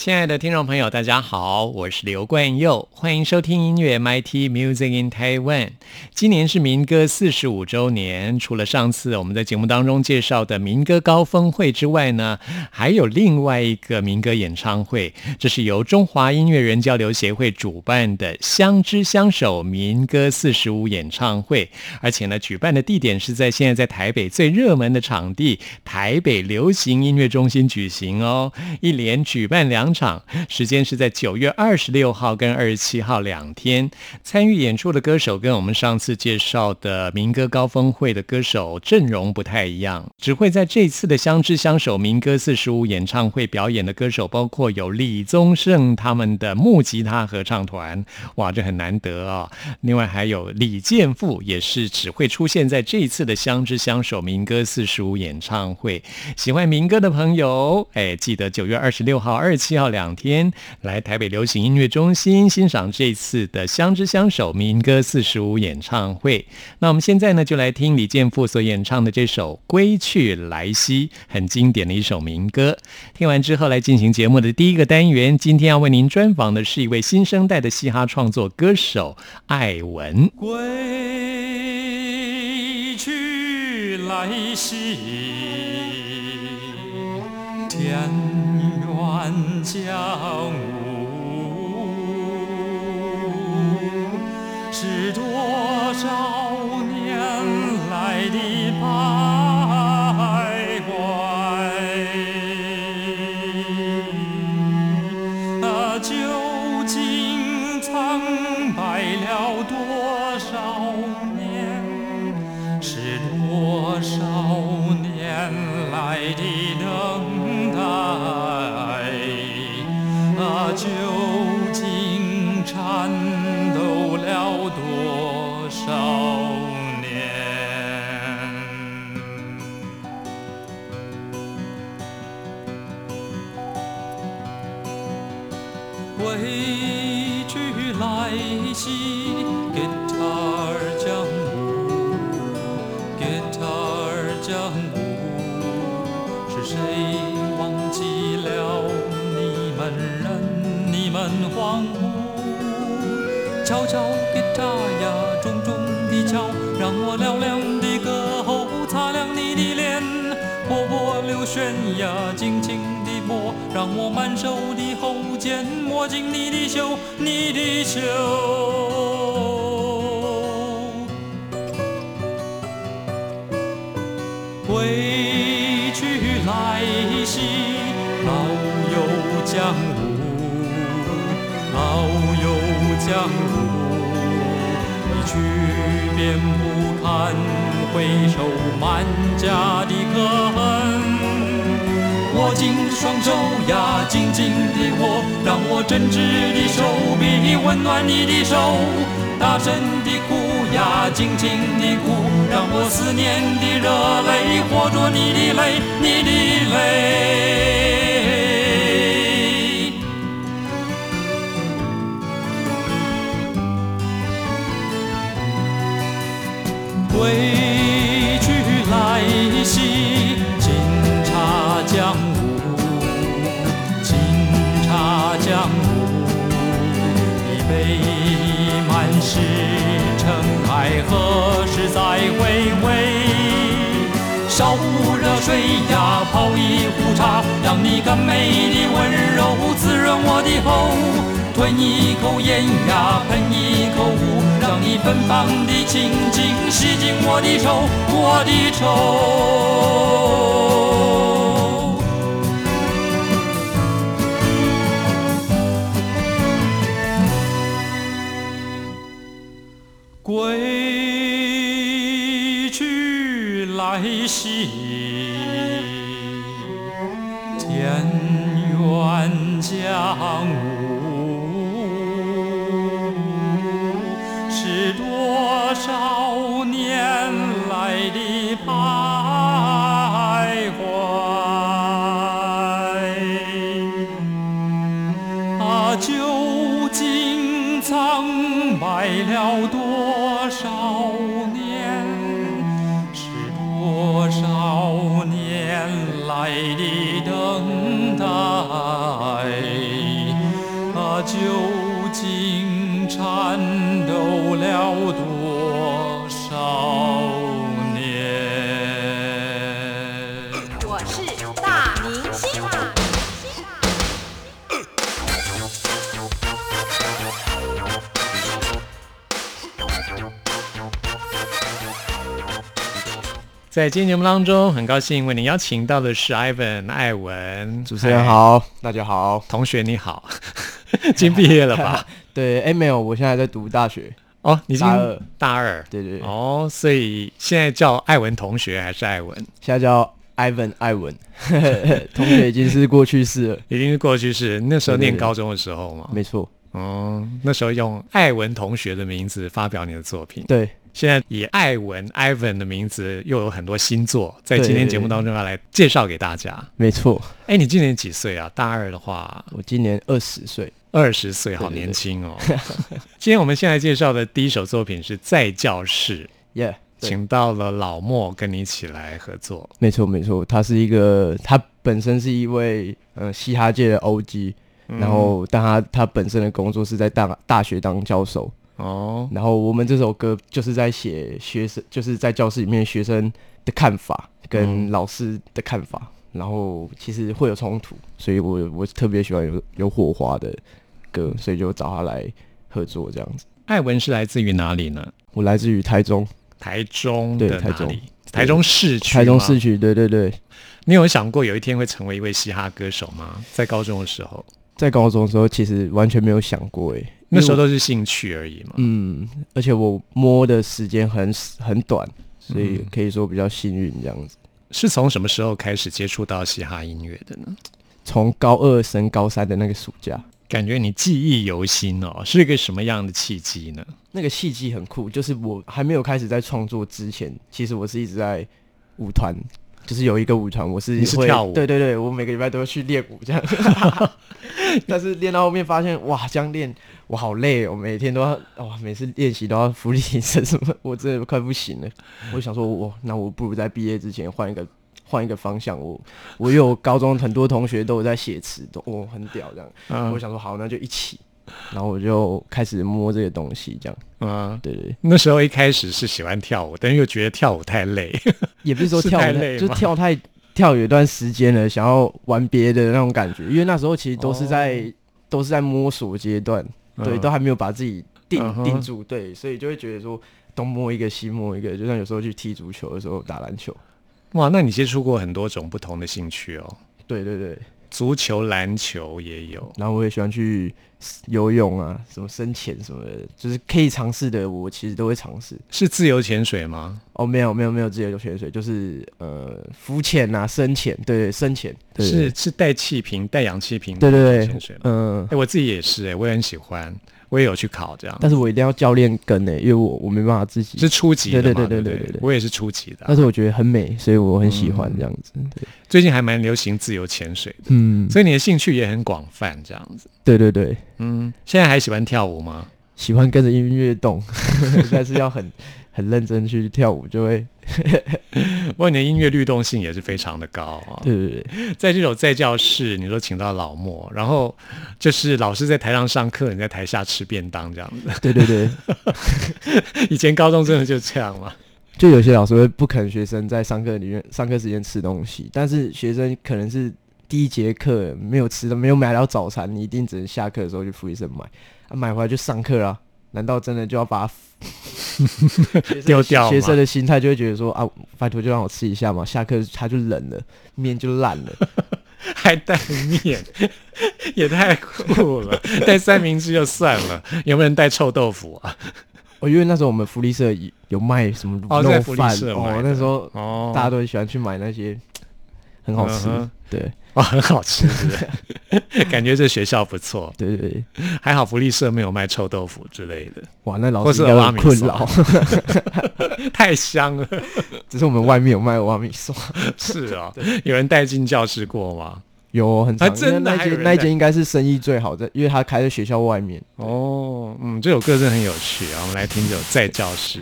亲爱的听众朋友，大家好，我是刘冠佑，欢迎收听音乐 MIT Music in Taiwan。今年是民歌四十五周年，除了上次我们在节目当中介绍的民歌高峰会之外呢，还有另外一个民歌演唱会，这是由中华音乐人交流协会主办的“相知相守”民歌四十五演唱会，而且呢，举办的地点是在现在在台北最热门的场地——台北流行音乐中心举行哦，一连举办两。场时间是在九月二十六号跟二十七号两天，参与演出的歌手跟我们上次介绍的民歌高峰会的歌手阵容不太一样，只会在这次的相知相守民歌四十五演唱会表演的歌手，包括有李宗盛他们的木吉他合唱团，哇，这很难得啊！另外还有李健富，也是只会出现在这次的相知相守民歌四十五演唱会。喜欢民歌的朋友，哎，记得九月二十六号、二十七号。要两天来台北流行音乐中心欣赏这次的相知相守民歌四十五演唱会。那我们现在呢，就来听李健富所演唱的这首《归去来兮》，很经典的一首民歌。听完之后，来进行节目的第一个单元。今天要为您专访的是一位新生代的嘻哈创作歌手艾文。归去来兮，天。万江雾，是多少来兮，Guitar 江湖，Guitar 江湖，是谁忘记了你们人？你们欢呼，敲敲吉他呀，重重地敲，让我嘹亮的歌喉擦亮你的脸。波波流旋呀，轻轻地拨，让我满手的红尖摸进你的袖，你的袖。归去来兮，老友江湖。老友江湖，一去便不堪回首，满家。握紧双手呀，紧紧的握，让我真挚的手臂温暖你的手。大声的哭呀，尽情的哭，让我思念的热泪化作你的泪，你的泪。是尘埃，何时再回味？烧壶热水呀，泡一壶茶，让你甘美的温柔滋润我的喉。吞一口烟呀，喷一口雾，让你芬芳的情景吸进我的手，我的愁。归在今天节目当中，很高兴为您邀请到的是 Ivan 艾文主持人好，大家好。同学你好，已经毕业了吧？对，哎、没有，我现在在读大学。哦，你大二大二，对对对，哦，所以现在叫艾文同学还是艾文？现在叫 Ivan 艾文，同学已经是过去式了。已经是过去式，那时候念高中的时候嘛。没错，哦，那时候用艾文同学的名字发表你的作品，对，现在以艾文 Ivan 的名字又有很多新作，在今天节目当中要来介绍给大家。没错。哎，你今年几岁啊？大二的话，我今年二十岁，二十岁，好对对对年轻哦。今天我们现在介绍的第一首作品是《在教室》，耶、对请到了老莫跟你一起来合作。没错没错，他是一个，他本身是一位呃嘻哈界的 OG，、然嗯后但他他本身的工作是在大大学当教授，哦，然后我们这首歌就是在写学生，就是在教室里面学生的看法跟嗯老师的看法，然后其实会有冲突，所以我我特别喜欢有有火花的歌，所以就找他来合作这样子。艾文是来自于哪里呢？我来自于台中，台中对台中？台中市区。台中市。区，对对对，你有想过有一天会成为一位嘻哈歌手吗？在高中的时候，在高中的时候其实完全没有想过诶，那时候都是兴趣而已嘛。嗯，而且我摸的时间很很短，所以嗯可以说比较幸运这样子。是从什么时候开始接触到嘻哈音乐的呢？从高二升高三的那个暑假，感觉你记忆犹新哦，是一个什么样的契机呢？那个契机很酷，就是我还没有开始在创作之前，其实我是一直在舞团，就是有一个舞团，我是会你是跳舞对对对，我每个礼拜都会去练舞这样。但是练到后面发现，哇，这样练我好累哦，每天都要哇，每次练习都要浮力挺身什么，我真的快不行了。我想说，我那我不如在毕业之前换一个换一个方向。我我有高中很多同学都有在写词，都哦很屌这样。嗯我想说好，那就一起，然后我就开始摸这个东西，这样。啊，对对对，那时候一开始是喜欢跳舞，但又觉得跳舞太累。也不是说跳太累就跳太跳有一段时间了，想要玩别的那种感觉，因为那时候其实都是在、都是在摸索阶段，对，都还没有把自己定、嗯定住，对，所以就会觉得说东摸一个西摸一个，就像有时候去踢足球的时候打篮球，哇，那你接触过很多种不同的兴趣哦，对对对，足球、篮球也有。然后我也喜欢去游泳啊，什么深潜什么的，就是可以尝试的，我其实都会尝试。是自由潜水吗？哦，没有没有没有自由潜水，就是呃浮潜啊、深潜，对对深潜，是是带气瓶、带氧气瓶对对对潜水，吗？嗯哎、，我自己也是、哎，我也很喜欢，我也有去考这样。但是我一定要教练跟诶、因为我我没办法自己。是初级？对对对对对对我也是初级的啊、但是我觉得很美，所以我很喜欢这样子。对，最近还蛮流行自由潜水的，嗯，所以你的兴趣也很广泛，这样子。对对对，嗯，现在还喜欢跳舞吗？喜欢跟着音乐动，但是要很很认真去跳舞，就会 不过你的音乐律动性也是非常的高啊。对对对，在这首在教室，你说请到老莫，然后就是老师在台上上课，你在台下吃便当这样子。对对对，以前高中真的就这样嘛？就有些老师会不肯学生在上课里面上课时间吃东西，但是学生可能是第一节课没有吃的，没有买到早餐，你一定只能下课的时候去福利社买，啊，买回来就上课啊。难道真的就要把 丢掉学生的心态就会觉得说啊，拜托就让我吃一下嘛，下课它就冷了，面就烂了。还带面，也太酷了！带三明治就算了，有没有人带臭豆腐啊？哦，因为那时候我们福利社有有卖什么哦在福利肉饭哦，那时候哦，大家都很喜欢去买那些很好吃嗯，对哦很好吃，是不是？感觉这学校不错，对对对，还好福利社没有卖臭豆腐之类的，哇，那老师应该困扰，太香了。只是我们外面有卖瓦米刷，是啊、有人带进教室过吗？有很长，啊真的那间那间应该是生意最好的，因为他开在学校外面。哦，嗯，这首歌真的很有趣啊，我们来听这首《在教室》。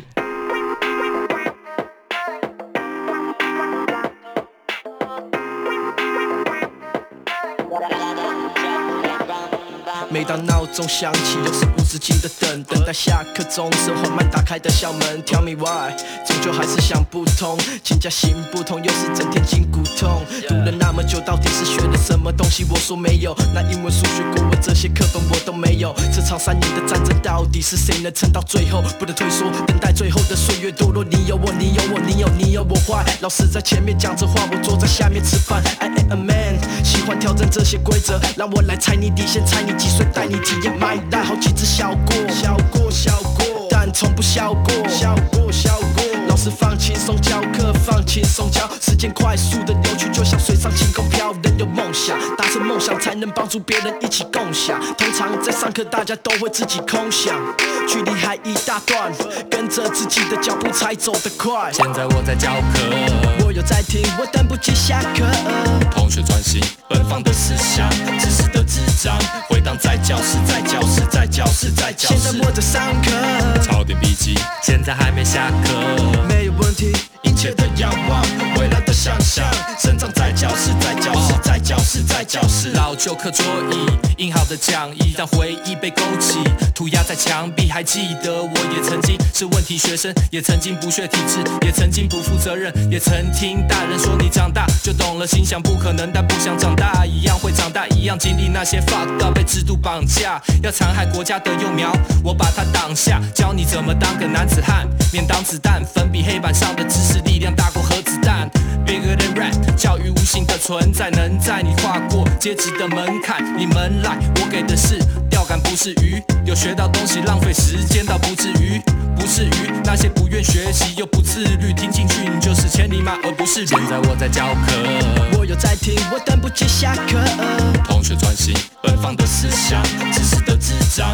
每当闹钟响起，又是无止境的等，等待下课钟声缓慢打开的校门。Tell me why，终究还是想不通，请假行不通，又是整天筋骨痛。读了那么久，到底是学了什么东西？我说没有，那英文、数学、国文这些课本我都没有。这场三年的战争，到底是谁能撑到最后？不能退缩，等待最后的岁月堕落。你有我，你有我，你有你有我坏。老师在前面讲着话，我坐在下面吃饭。I am a man，喜欢挑战这些规则，让我来踩你底线，猜你几岁，带你体验 my life，好几次小过，小过，小过，但从不笑过，笑过，笑过。老师放轻松教课，放轻松教，时间快速的流去，就像水上晴空飘。人有梦想，达成梦想才能帮助别人一起共享。通常在上课，大家都会自己空想，距离还一大段，跟着自己的脚步才走得快。现在我在教课，我有在听，我等不及下课。同学专心，奔放的思想，知识的智障，回荡在教室，在教室，在教室，在教室现在。我在上课，抄点笔记，现在还没下课。没有问题。一切的仰望，未来的想象，生长在教室，在教室，在教室，在教室。老旧课桌椅，印好的讲义，让回忆被勾起，涂鸦在墙壁。还记得我也曾经是问题学生，也曾经不学体制，也曾经不负责任，也曾听大人说你长大就懂了，心想不可能，但不想长大，一样会长大，一样经历那些 fucked up 被制度绑架，要残害国家的幼苗，我把它挡下，教你怎么当个男子汉，免挡子弹，粉笔黑板上的知识力量大过核子弹，bigger than rap，教育无形的存在，能在你跨过阶级的门槛，你们来，我给的是钓竿，不是鱼，有学到东西，浪费时间倒不至于。不是鱼，那些不愿学习又不自律，听进去你就是千里马，而不是。现在我在教课，我有在听，我等不及下课。同学专心，奔放的思想，知识的智障，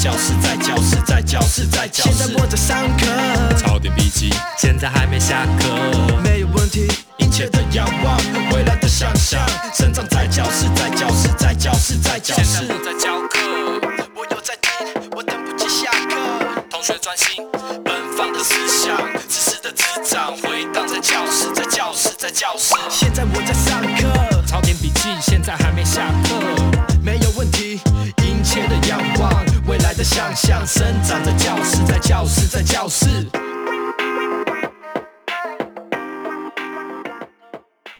教室，在教室，在教室，在教室。现在我在上课，抄点笔记，现在还没下课。没有问题。一切的仰望，未来的想象，生长在教室，在教室，在教室，在教室。现在我在教课，我有在听，我等不及下课。同学专心，奔放的思想，知识的滋长，回荡在教室，在教室，在教室。现在我在上课，抄点笔记，现在还没下课。未来的想象，生长在教室，在教室，在教室。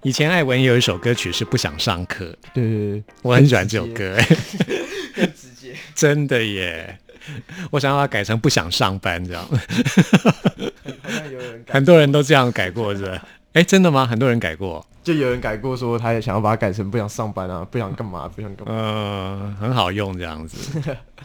以前艾文有一首歌曲是不想上课，对对对，我很喜欢这首歌，哎，更直接。真的耶。我想要把它改成不想上班这样，好像有人，很多人都这样改过，是吧？哎，真的吗？很多人改过，就有人改过说他也想要把它改成不想上班啊，不想干嘛，不想干嘛。嗯，很好用这样子。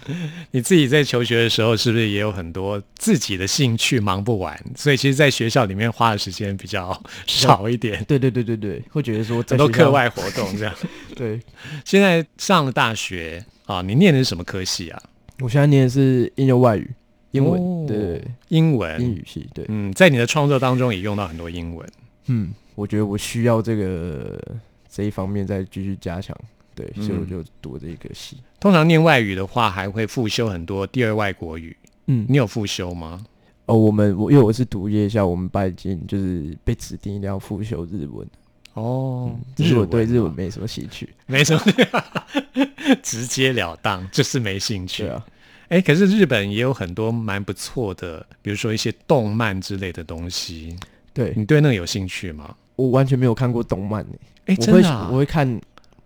你自己在求学的时候，是不是也有很多自己的兴趣忙不完？所以其实，在学校里面花的时间比较少一点，对对对对对，会觉得说在很多课外活动这样。对，现在上了大学啊，你念的是什么科系啊？我现在念的是应用外语，英文，对，英文。英语系，对，嗯，在你的创作当中也用到很多英文。嗯，我觉得我需要这个这一方面再继续加强，对，所以我嗯就读这个系。通常念外语的话，还会复修很多第二外国语。嗯，你有复修吗？哦，我们我因为我是读夜校，我们班已经就是被指定一定要复修日文，哦，只是我对日哦文没什么兴趣。没什么，直截了当，就是没兴趣。对啊，哎，可是日本也有很多蛮不错的，比如说一些动漫之类的东西，对你对那个有兴趣吗？我完全没有看过动漫诶，哎，我会真的、啊我，会看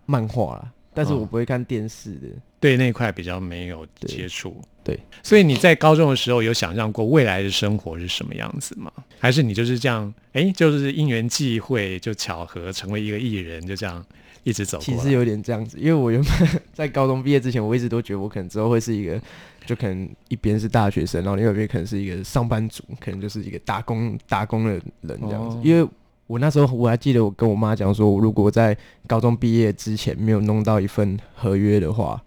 漫画啦，但是哦我不会看电视的。对那一块比较没有接触。对，所以你在高中的时候有想象过未来的生活是什么样子吗？还是你就是这样，哎，就是因缘际会，就巧合成为一个艺人，就这样一直走过来？其实有点这样子，因为我原本 在高中毕业之前，我一直都觉得我可能之后会是一个就可能一边是大学生，然后另外一边可能是一个上班族，可能就是一个打工打工的人这样子。哦因为我那时候我还记得我跟我妈讲说，我如果在高中毕业之前没有弄到一份合约的话，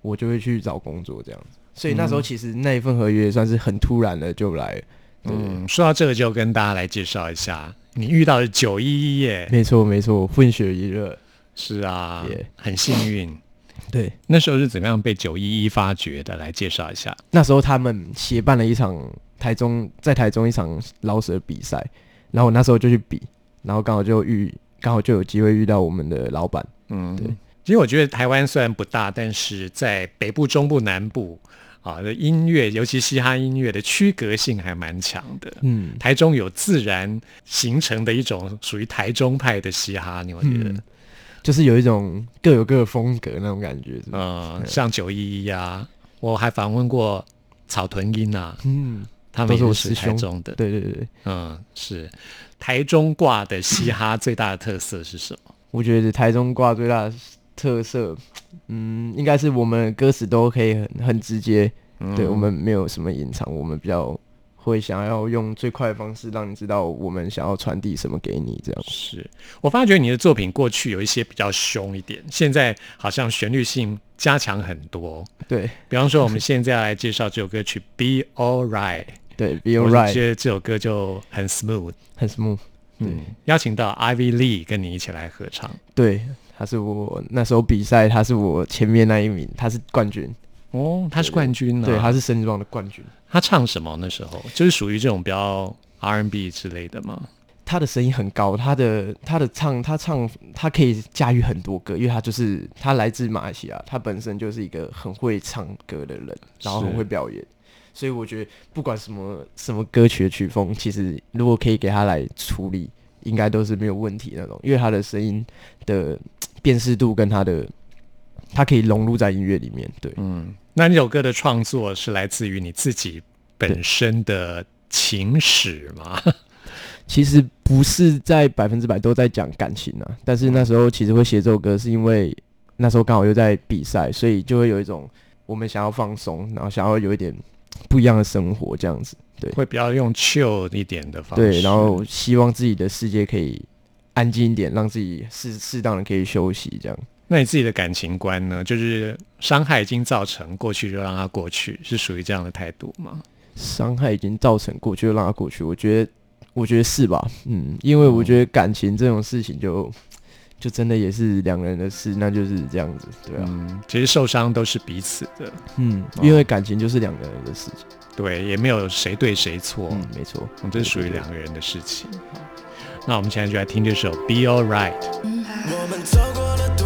我就会去找工作这样子。所以那时候其实那一份合约算是很突然的就来了。嗯，说到这个，就跟大家来介绍一下，你遇到的九一一耶，没错没错，混血一热。是啊耶很幸运。对，那时候是怎么样被九一一发掘的？来介绍一下。那时候他们协办了一场台中在台中一场捞蛇比赛，然后我那时候就去比，然后刚好就遇刚好就有机会遇到我们的老板。嗯，对。其实我觉得台湾虽然不大，但是在北部、中部、南部啊的音乐，尤其嘻哈音乐的区隔性还蛮强的。嗯台中有自然形成的一种属于台中派的嘻哈，你有觉得？嗯，就是有一种各有各的风格那种感觉。嗯，像九一一啊，我还访问过草屯音啊，嗯，他们都是我师兄台中的。对对对对，嗯，是台中挂的嘻哈最大的特色是什么？我觉得台中挂最大的特色，嗯，应该是我们歌词都可以很很直接，嗯对我们没有什么隐藏，我们比较会想要用最快的方式让你知道我们想要传递什么给你，这样。是我发觉你的作品过去有一些比较凶一点，现在好像旋律性加强很多。对比方说，我们现在来介绍这首歌曲《Be All Right》，对，Be Alright，觉得这首歌就很 smooth。很 smooth。嗯，邀请到 Ivy Lee 跟你一起来合唱。对，他是我那时候比赛，他是我前面那一名，他是冠军，哦，他是冠军呢、对，他是身装的冠军。他唱什么那时候？就是属于这种比较 R&B 之类的吗？他的声音很高，他的他的唱他唱他可以驾驭很多歌，因为他就是他来自马来西亚，他本身就是一个很会唱歌的人，然后很会表演，所以我觉得不管什么什么歌曲的曲风，其实如果可以给他来处理，应该都是没有问题那种，因为他的声音的辨识度跟他的他可以融入在音乐里面，对，嗯，那那首歌的创作是来自于你自己本身的情史吗？其实不是在百分之百都在讲感情啊，但是那时候其实会写这首歌，是因为那时候刚好又在比赛，所以就会有一种我们想要放松，然后想要有一点不一样的生活这样子，对会比较用 chill 一点的方式。对，然后希望自己的世界可以安静一点，让自己适适当的可以休息这样。那你自己的感情观呢？就是伤害已经造成，过去就让它过去，是属于这样的态度吗？伤害已经造成过去，就让它过去。我觉得，我觉得是吧？嗯，因为我觉得感情这种事情就，就真的也是两个人的事，那就是这样子，对啊，嗯，其实受伤都是彼此的，嗯，因为感情就是两个人的事情，对，也没有谁对谁错，嗯，没错，嗯，这是属于两个人的事情。那我们现在就来听这首《Be All Right》。我们走过了多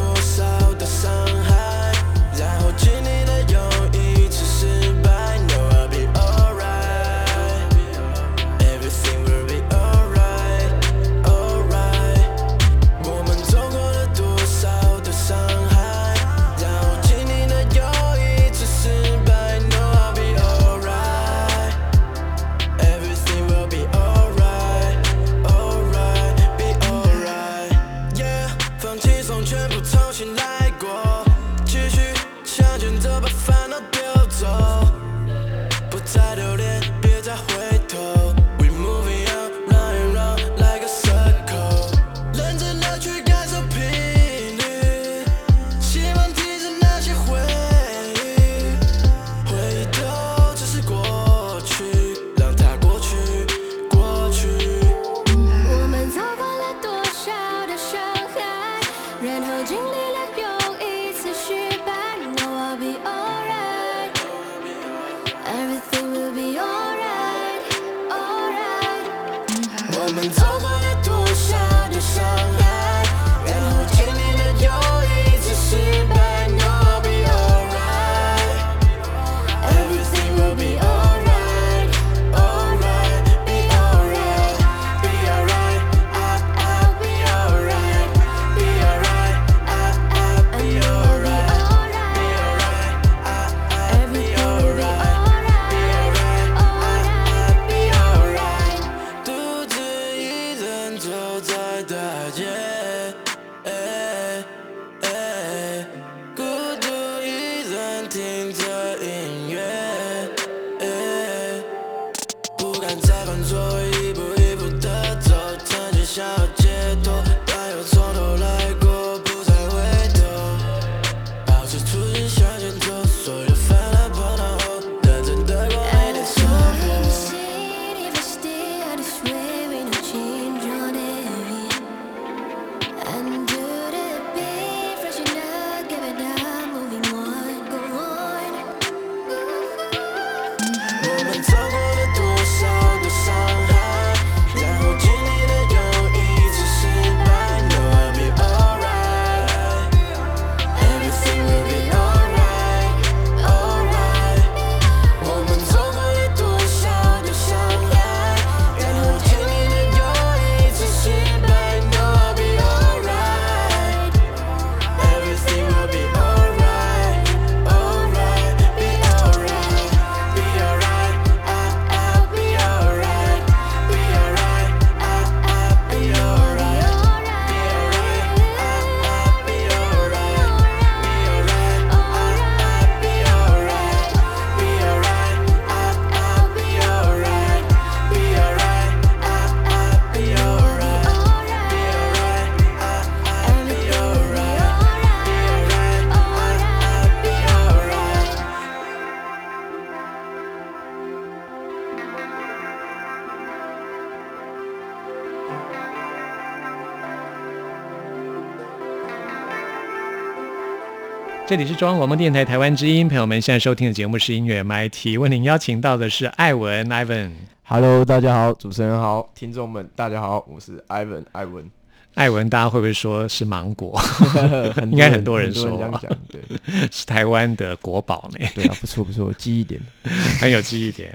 这里是中央广播电台台湾之音，朋友们现在收听的节目是音乐 MIT，为您邀请到的是艾文 Ivan。Hello，大家好，主持人好，听众们大家好，我是 Ivan 艾文，艾文，大家会不会说是芒果？应应该很多人说讲，对 是台湾的国宝呢，对啊，不错不错，记忆点。很有记忆点。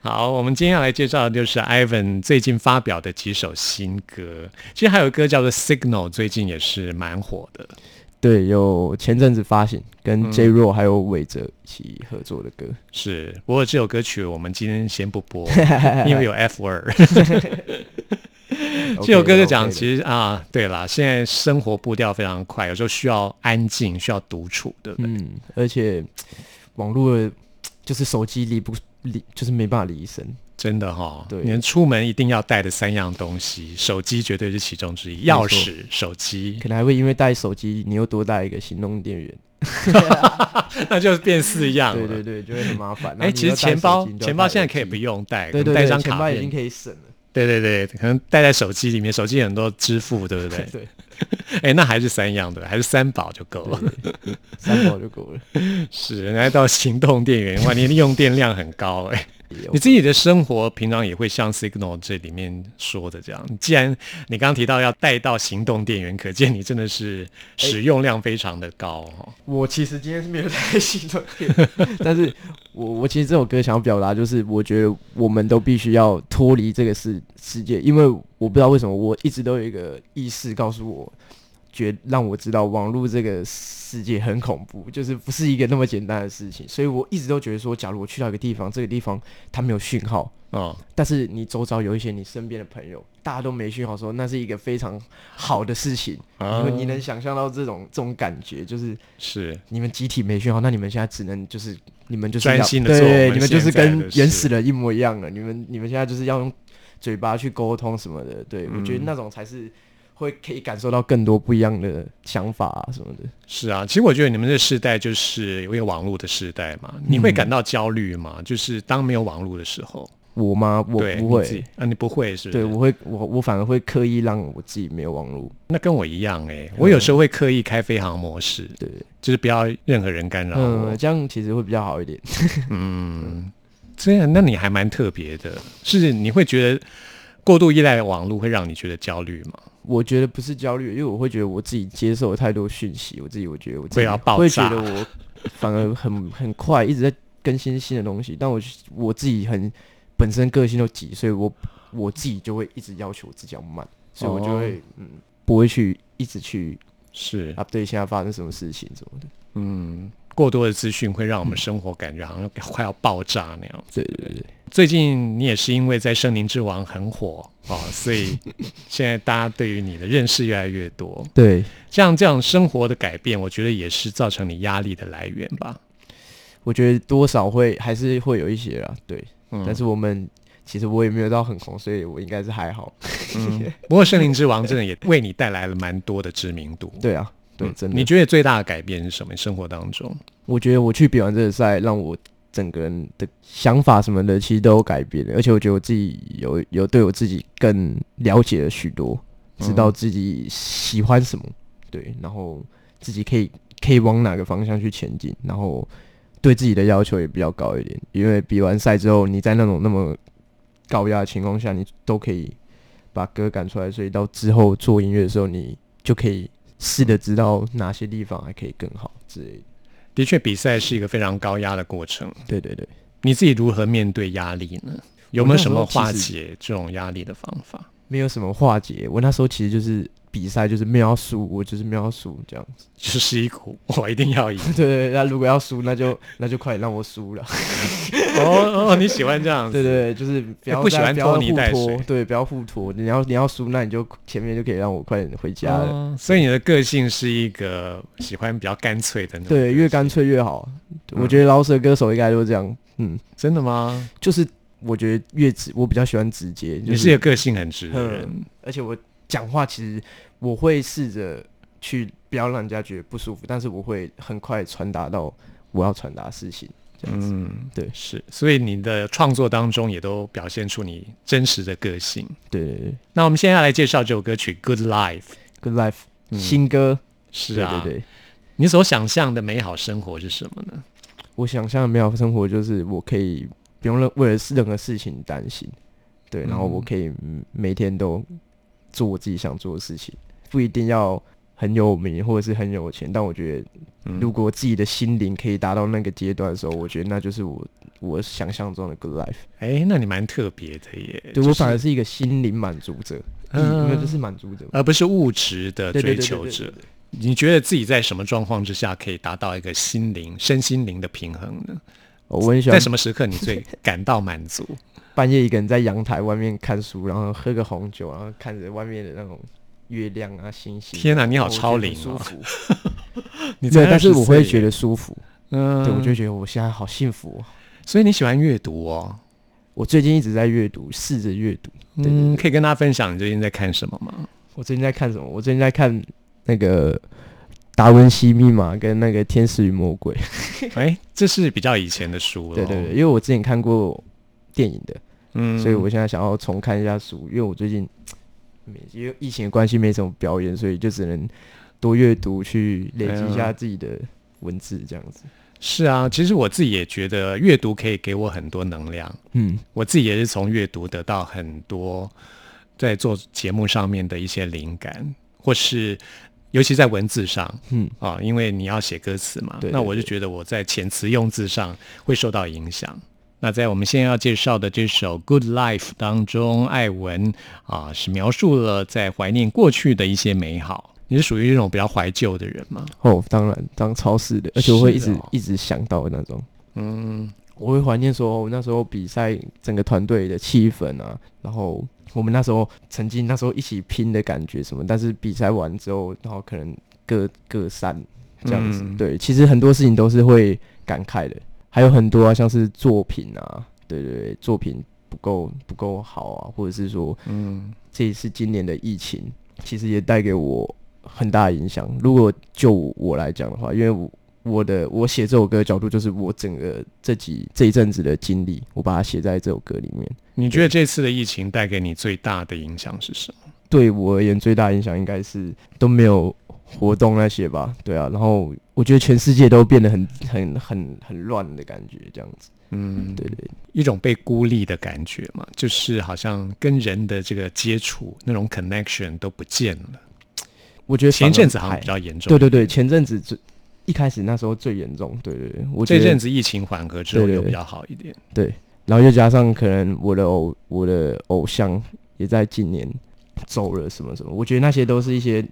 好，我们今天要来介绍的就是 Ivan 最近发表的几首新歌，其实还有一歌叫做《Signal》，最近也是蛮火的。对，有前阵子发行跟 J Ro 还有韦哲一起合作的歌，是，不过这首歌曲我们今天先不播，因为有 F word。这首歌就讲，其实啊，对啦，现在生活步调非常快，有时候需要安静，需要独处，对不对？嗯，而且网络就是手机离不离，就是没办法离身。真的哈、对你们出门一定要带的三样东西，手机绝对是其中之一，钥匙、手机，可能还会因为带手机，你又多带一个行动电源，那就变四样了。对对对，就会很麻烦。哎，其实钱包钱包现在可以不用，用带，对对对，带张卡钱包已经。可以省了。对对对，可能带在手机里面，手机很多支付，对不对？对，哎，那还是三样的，还是三宝就够了。三宝就够了。是，人家到行动电源，哇，你的用电量很高哎、有你自己的生活平常也会像 Signal 这里面说的这样，既然你刚刚提到要带到行动电源，可见你真的是使用量非常的高哈、我其实今天是没有带行动电源，但是我我其实这首歌想要表达就是，我觉得我们都必须要脱离这个世世界，因为我不知道为什么我一直都有一个意识告诉我，觉让我知道网络这个世界很恐怖，就是不是一个那么简单的事情，所以我一直都觉得说，假如我去到一个地方，这个地方它没有讯号，嗯，但是你周遭有一些你身边的朋友，大家都没讯号的时候，那是一个非常好的事情。啊因为你能想象到这种这种感觉，就是是你们集体没讯号，那你们现在只能就是你们就是专要对，你们就是跟原始人一模一样了。你们你们现在就是要用嘴巴去沟通什么的。对、我觉得嗯那种才是会可以感受到更多不一样的想法啊什么的。是啊，其实我觉得你们这世代就是有一个网络的时代嘛，你会感到焦虑吗？就是当没有网络的时候，我吗？我不会。啊，你不会是不是？对，我会，我我反而会刻意让我自己没有网络。那跟我一样哎、我有时候会刻意开飞行模式，对，就是不要任何人干扰我。嗯，这样其实会比较好一点。嗯，这样那你还蛮特别的，是你会觉得过度依赖网络会让你觉得焦虑吗？我觉得不是焦虑，因为我会觉得我自己接受了太多讯息，我自己我觉得我自己会要爆会炸觉得我反而很很快一直在更新新的东西，但我我自己很本身个性都急，所以我我自己就会一直要求我自己要慢，所以我就会、嗯不会去一直去是，update 现在发生什么事情什么的。嗯，过多的资讯会让我们生活感觉好像快要爆炸那样。对对对，最近你也是因为在《森林之王》很火 哦，所以现在大家对于你的认识越来越多。对，像这样生活的改变，我觉得也是造成你压力的来源吧。我觉得多少会还是会有一些啊，对，嗯但是我们其实我也没有到很红，所以我应该是还好。不过《森林之王》真的也为你带来了蛮多的知名度。对啊，对，嗯真的。你觉得最大的改变是什么？生活当中？我觉得我去比完这个赛，让我整个人的想法什么的，其实都有改变的。而且我觉得我自己有有对我自己更了解了许多，知道自己喜欢什么，对，然后自己可以可以往哪个方向去前进，然后对自己的要求也比较高一点。因为比完赛之后，你在那种那么高压的情况下，你都可以把歌赶出来，所以到之后做音乐的时候，你就可以试着知道哪些地方还可以更好之类的。的确，比赛是一个非常高压的过程。对对对。你自己如何面对压力呢？有没有什么化解这种压力的方法？没有什么化解。我那时候其实就是比赛，就是没有要输，我就是没有要输这样子。就是一股我一定要赢。对 对对，那如果要输，那就 那就快点让我输了。哦哦，你喜欢这样子？对对对，就是不要不喜欢拖泥带水，对，不要互拖。你要你要输，那你就前面就可以让我快点回家了。哦所以你的个性是一个喜欢比较干脆的那种。对，越干脆越好。我觉得老舍歌手应该都是这样。嗯，真的吗？就是我觉得越直，我比较喜欢直接。就你是一个个性很直的人。嗯，而且我讲话其实我会试着去不要让人家觉得不舒服，但是我会很快传达到我要传达的事情，这样子。嗯，对。是，所以你的创作当中也都表现出你真实的个性。对对对。那我们现在来介绍这首歌曲《Good Life》。，Good Life、嗯。新歌，是啊，对对对，你所想象的美好生活是什么呢？我想象的美好生活就是我可以不用任为了任何事情担心，对，然后我可以嗯每天都做我自己想做的事情，不一定要很有名或者是很有钱，但我觉得如果自己的心灵可以达到那个阶段的时候，我觉得那就是我我想象中的 good life。哎，那你蛮特别的耶。对就是我反而是一个心灵满足者，嗯就是满足者。而不是物质的追求者你觉得自己在什么状况之下可以达到一个心灵、身心灵的平衡呢？我很喜欢在什么时刻你最感到满足？半夜一个人在阳台外面看书，然后喝个红酒，然后看着外面的那种月亮啊、星星。天哪你好超灵哦舒服。你才对，但是我会觉得舒服。嗯，对，我就觉得我现在好幸福、哦。所以你喜欢阅读哦。我最近一直在阅读，试着阅读。嗯，对可以跟大家分享你最近在看什么吗？我最近在看什么？我最近在看那个《达文西密码》跟那个《天使与魔鬼》。哎，这是比较以前的书了。对对对，，因为我之前看过电影的，嗯所以我现在想要重看一下书，因为我最近没因为疫情的关系没什么表演，所以就只能多阅读去累积一下自己的文字这样子。是啊，其实我自己也觉得阅读可以给我很多能量。嗯，我自己也是从阅读得到很多在做节目上面的一些灵感，或是尤其在文字上，嗯啊，因为你要写歌词嘛，那我就觉得我在遣词用字上会受到影响。那在我们现在要介绍的这首《Good Life》当中，艾文啊是描述了在怀念过去的一些美好。你是属于这种比较怀旧的人吗？哦，当然当超市的，而且我会一直、哦一直想到那种。嗯，我会怀念说，我那时候比赛整个团队的气氛啊，然后我们那时候曾经那时候一起拼的感觉什么，但是比赛完之后，然后可能各各散这样子。嗯对，其实很多事情都是会感慨的，还有很多啊，像是作品啊，对对对，作品不够不够好啊，或者是说，嗯，这一次今年的疫情，其实也带给我很大的影响。如果就我来讲的话，因为我我的我写这首歌的角度就是我整个这几这一阵子的经历，我把它写在这首歌里面。你觉得这次的疫情带给你最大的影响是什么？对我而言，最大影响应该是都没有活动那些吧，对啊。然后我觉得全世界都变得很很很很乱的感觉，这样子。嗯，对对一种被孤立的感觉嘛，就是好像跟人的这个接触那种 connection 都不见了。我觉得前一阵子好像比较严重，对对对，，前阵子最一开始那时候最严重，对对对，我觉得这阵子疫情缓和之后又比较好一点。对，然后又加上可能我的偶我的偶像也在今年走了什么什么，我觉得那些都是一些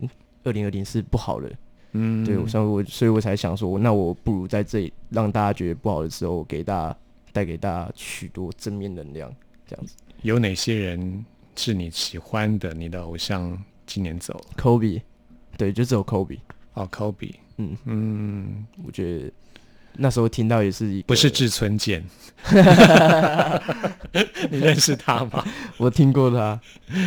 二零二零是不好的，嗯，对，我所以我所以我才想说，那我不如在这里让大家觉得不好的时候，给大家带给大家许多正面能量，这样子。有哪些人是你喜欢的？你的偶像今年走了？Kobe，对，就只有 Kobe，哦，Kobe，嗯。嗯，我觉得那时候听到也是不是志村健，你认识他吗？我听过他，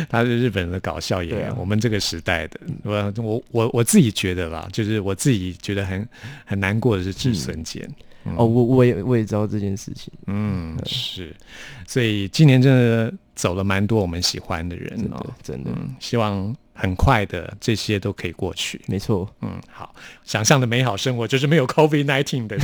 他是日本的搞笑演员，啊。我们这个时代的，我我我我自己觉得啦，就是我自己觉得很很难过的是志村健，哦，我我也我也知道这件事情，嗯，是，所以今年真的走了蛮多我们喜欢的人真哦的，真的，嗯，希望很快的这些都可以过去。没错。嗯，好，想象的美好生活就是没有 COVID nineteen 的。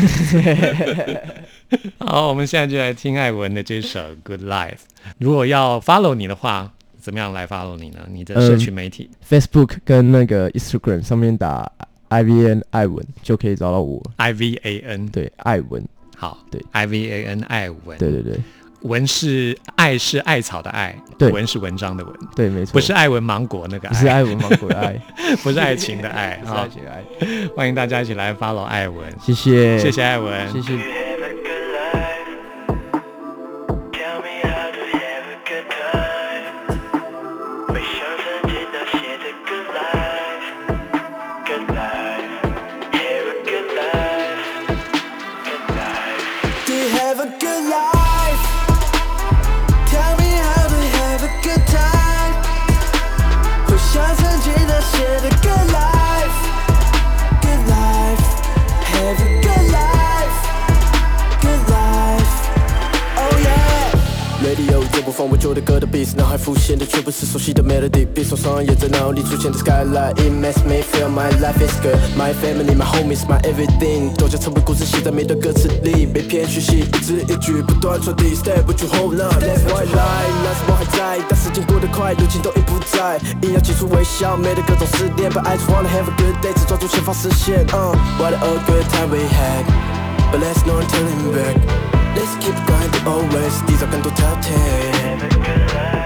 好，我们现在就来听艾文的这首《Good Life》。如果要 follow 你的话，怎么样来 follow 你呢？你的社群媒体、Facebook 跟那个 Instagram 上面打 I V N 艾文就可以找到我。I V A N，对，艾文，好，对，I V A N 艾文，对对对文是爱是艾草的爱，对。文是文章的文，对，没错，不是艾文芒果那个不是爱，艾文芒果的爱，不是爱情的爱 不是好爱，情的爱。欢迎大家一起来 follow 艾文，谢谢，谢谢艾文，谢谢。浮现的全不是熟悉的 melody，别从双眼在脑里出现的 skyline，It makes me feel my life is good。My family, my homies, my everything，都将成为故事写在每段歌词里，被骗讯息一字一句不断传递，Step 不去 hold on，Left white line，那时我还在，但时间过得快，如今都已不在，硬要挤出微笑，没的各种思念，But I just wanna have a good day，只抓住前方视线。Uh, what a good time we had。But let's not turning back. Let's keep grinding always. These are going to tell Have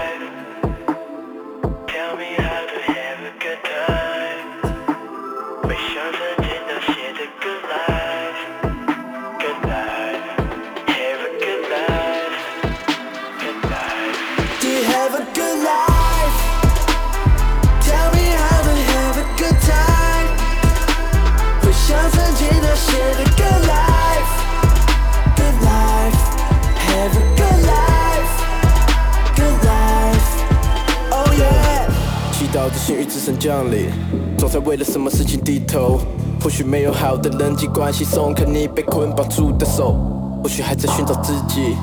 着幸运之神降临，总在为了什么事情低头。或许没有好的人际关系，松开你被捆绑住的手。或许还在寻找自己，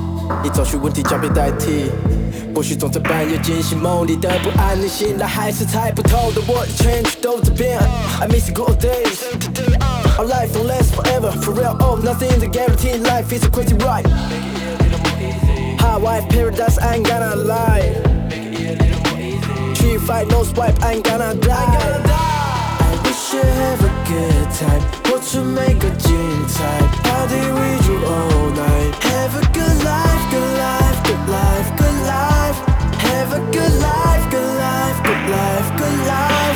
你找寻问题将被代替。或许总在半夜惊醒梦里的不安，你醒来还是猜不透的我的全全都在变。I miss good old days. Our life won't last forever, for real. Oh, nothing is a guarantee. Life is a crazy ride. High wife paradise, I ain't gonna lie. fight, no swipe, I ain't gonna die. I, die. I wish you have a good time. What to make a dream time? Party with you all night. Have a good life, good life, good life, good life. Have a good life, good life, good life, good life.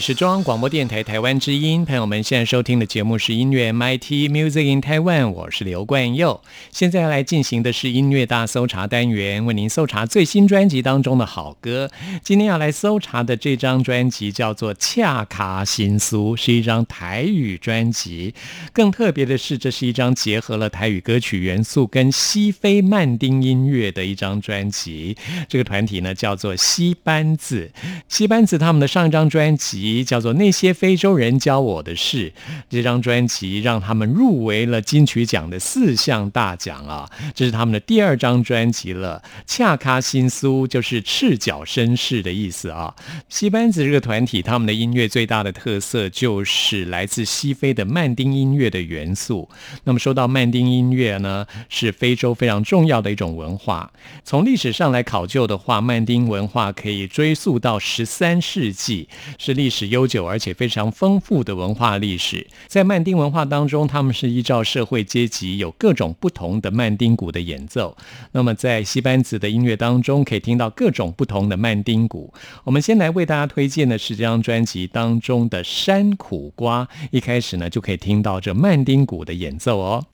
是中央广播电台台湾之音，朋友们现在收听的节目是音乐 MIT Music in Taiwan，我是刘冠佑。现在要来进行的是音乐大搜查单元，为您搜查最新专辑当中的好歌。今天要来搜查的这张专辑叫做《恰卡新苏》，是一张台语专辑。更特别的是，这是一张结合了台语歌曲元素跟西非曼丁音乐的一张专辑。这个团体呢叫做西班子，西班子他们的上一张专辑叫做《那些非洲人教我的事》，这张专辑让他们入围了金曲奖的四项大奖啊！这是他们的第二张专辑了，《恰卡新苏》就是赤脚绅士的意思啊。西班子这个团体，他们的音乐最大的特色就是来自西非的曼丁音乐的元素。那么说到曼丁音乐呢，是非洲非常重要的一种文化。从历史上来考究的话，曼丁文化可以追溯到十三世纪，是历史是悠久而且非常丰富的文化历史。在曼丁文化当中，他们是依照社会阶级有各种不同的曼丁鼓的演奏。那么在西班子的音乐当中，可以听到各种不同的曼丁鼓。我们先来为大家推荐的是这张专辑当中的《山苦瓜》，一开始呢就可以听到这曼丁鼓的演奏哦。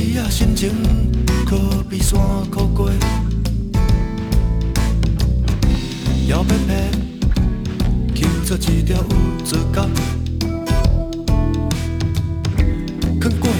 时啊，心情可比山高过，摇拍拍，求做一条有做角，藏过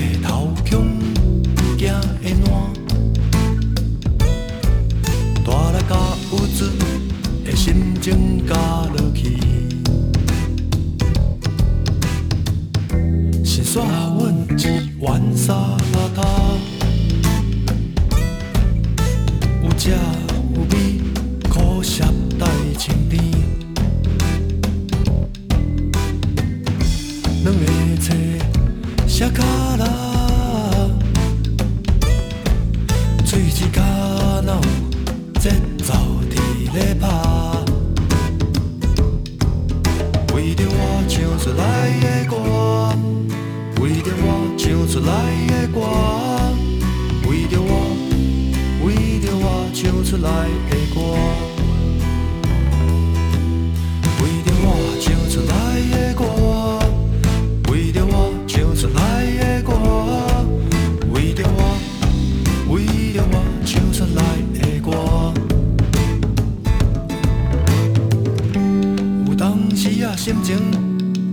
时啊，心情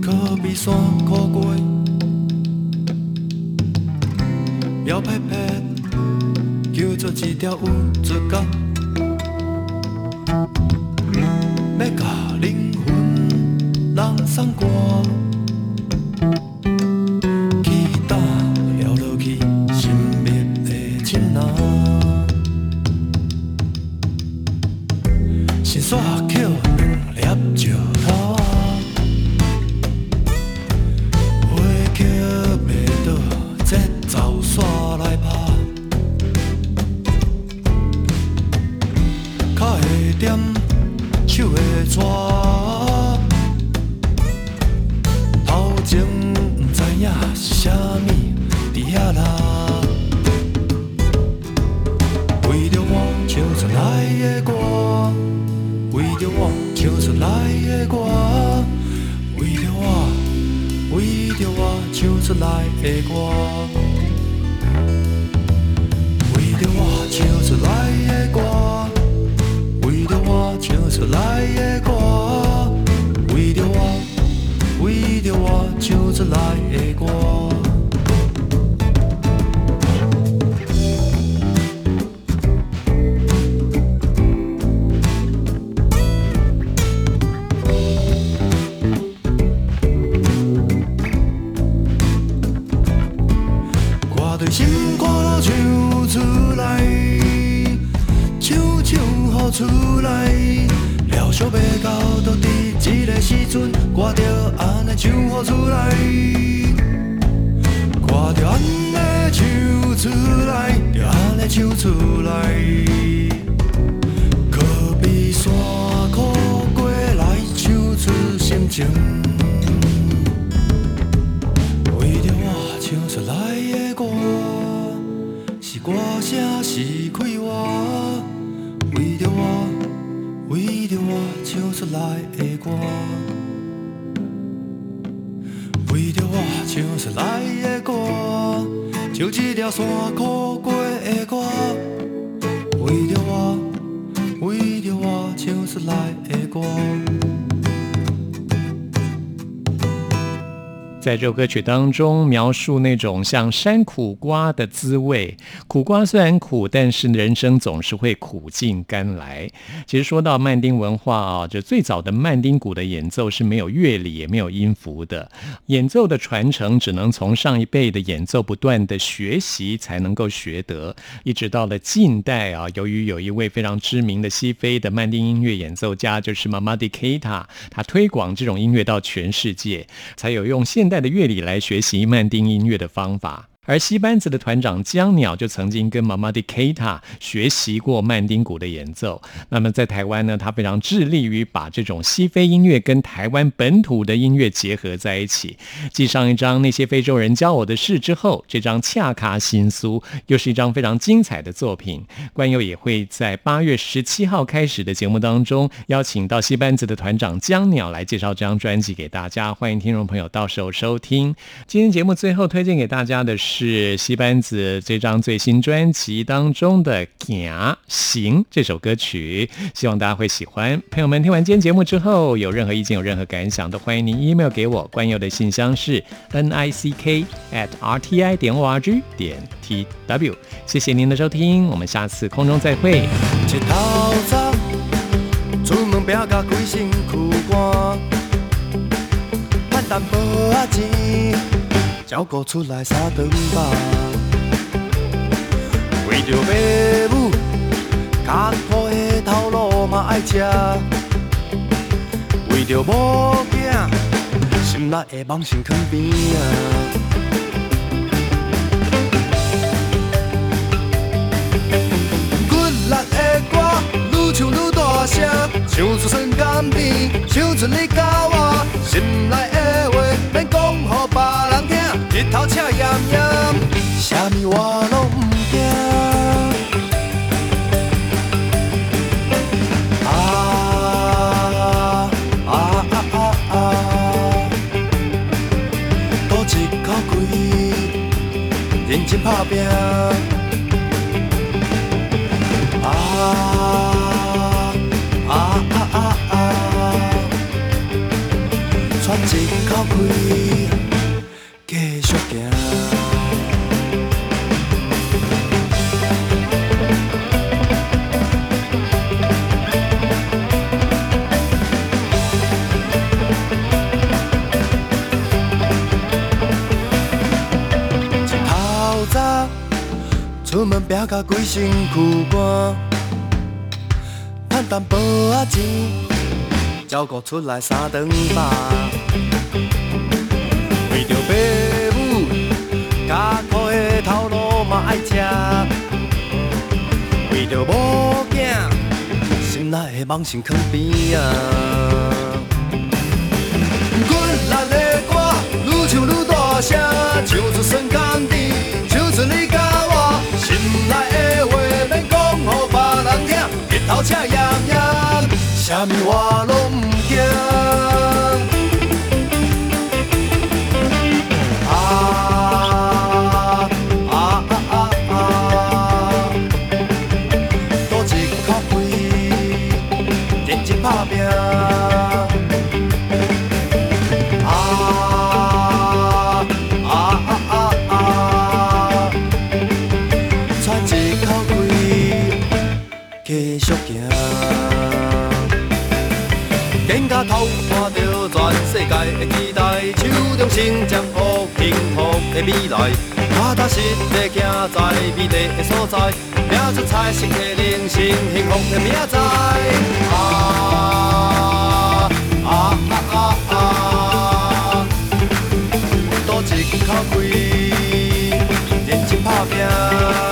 可比山可过，苗拍拍，叫做一条有做角，要甲灵魂人送歌，首歌曲当中，描述那种像山苦瓜的滋味。苦瓜虽然苦，但是人生总是会苦尽甘来。其实说到曼丁文化啊，这最早的曼丁鼓的演奏是没有乐理，也没有音符的。演奏的传承只能从上一辈的演奏不断的学习才能够学得。一直到了近代啊，由于有一位非常知名的西非的曼丁音乐演奏家，就是 Mamadi Keita，他推广这种音乐到全世界，才有用现代的乐乐理来学习曼丁音乐的方法。而西班子的团长江鸟就曾经跟 Mamadi Kita 学习过曼丁鼓的演奏。那么在台湾呢，他非常致力于把这种西非音乐跟台湾本土的音乐结合在一起。继上一张那些非洲人教我的事之后，这张恰卡新苏又是一张非常精彩的作品。关佑也会在八月十七号开始的节目当中，邀请到西班子的团长江鸟来介绍这张专辑给大家。欢迎听众朋友到时候收听。今天节目最后推荐给大家的是。是西班子这张最新专辑当中的《行行》这首歌曲，希望大家会喜欢。朋友们，听完今天节目之后，有任何意见、有任何感想，都欢迎您 email 给我。关佑的信箱是 n i c k at r t i 点 o r g 点 t w。谢谢您的收听，我们下次空中再会。日头，照顾出来三顿饱。为着爸母，艰苦的头路嘛爱吃，为着某囝，心内的梦想囥边啊。骨力的歌愈唱愈大声，唱出酸甘甜，唱出你甲我心内的话，免讲予别人，日头赤炎炎，啥物我拢毋惊。啊啊啊啊啊！赌一口气，认真打拼。啊啊啊啊啊！喘一口气，拼甲规身躯汗，趁淡薄仔钱，照顾出来三顿饱。为着爸母，艰苦的头路嘛爱吃，为着某囝，心内的梦想囥边啊。阮力的歌愈唱愈大声，唱出酸甘甜，唱出你甲心内的话，免讲予别人听。日头赤炎炎，啥物我拢毋惊。迎接好，幸福的未来。踏踏实地行在美丽的所在，拼出彩色的人生，幸福的明仔。啊啊啊啊啊！多一口气，认真打拼。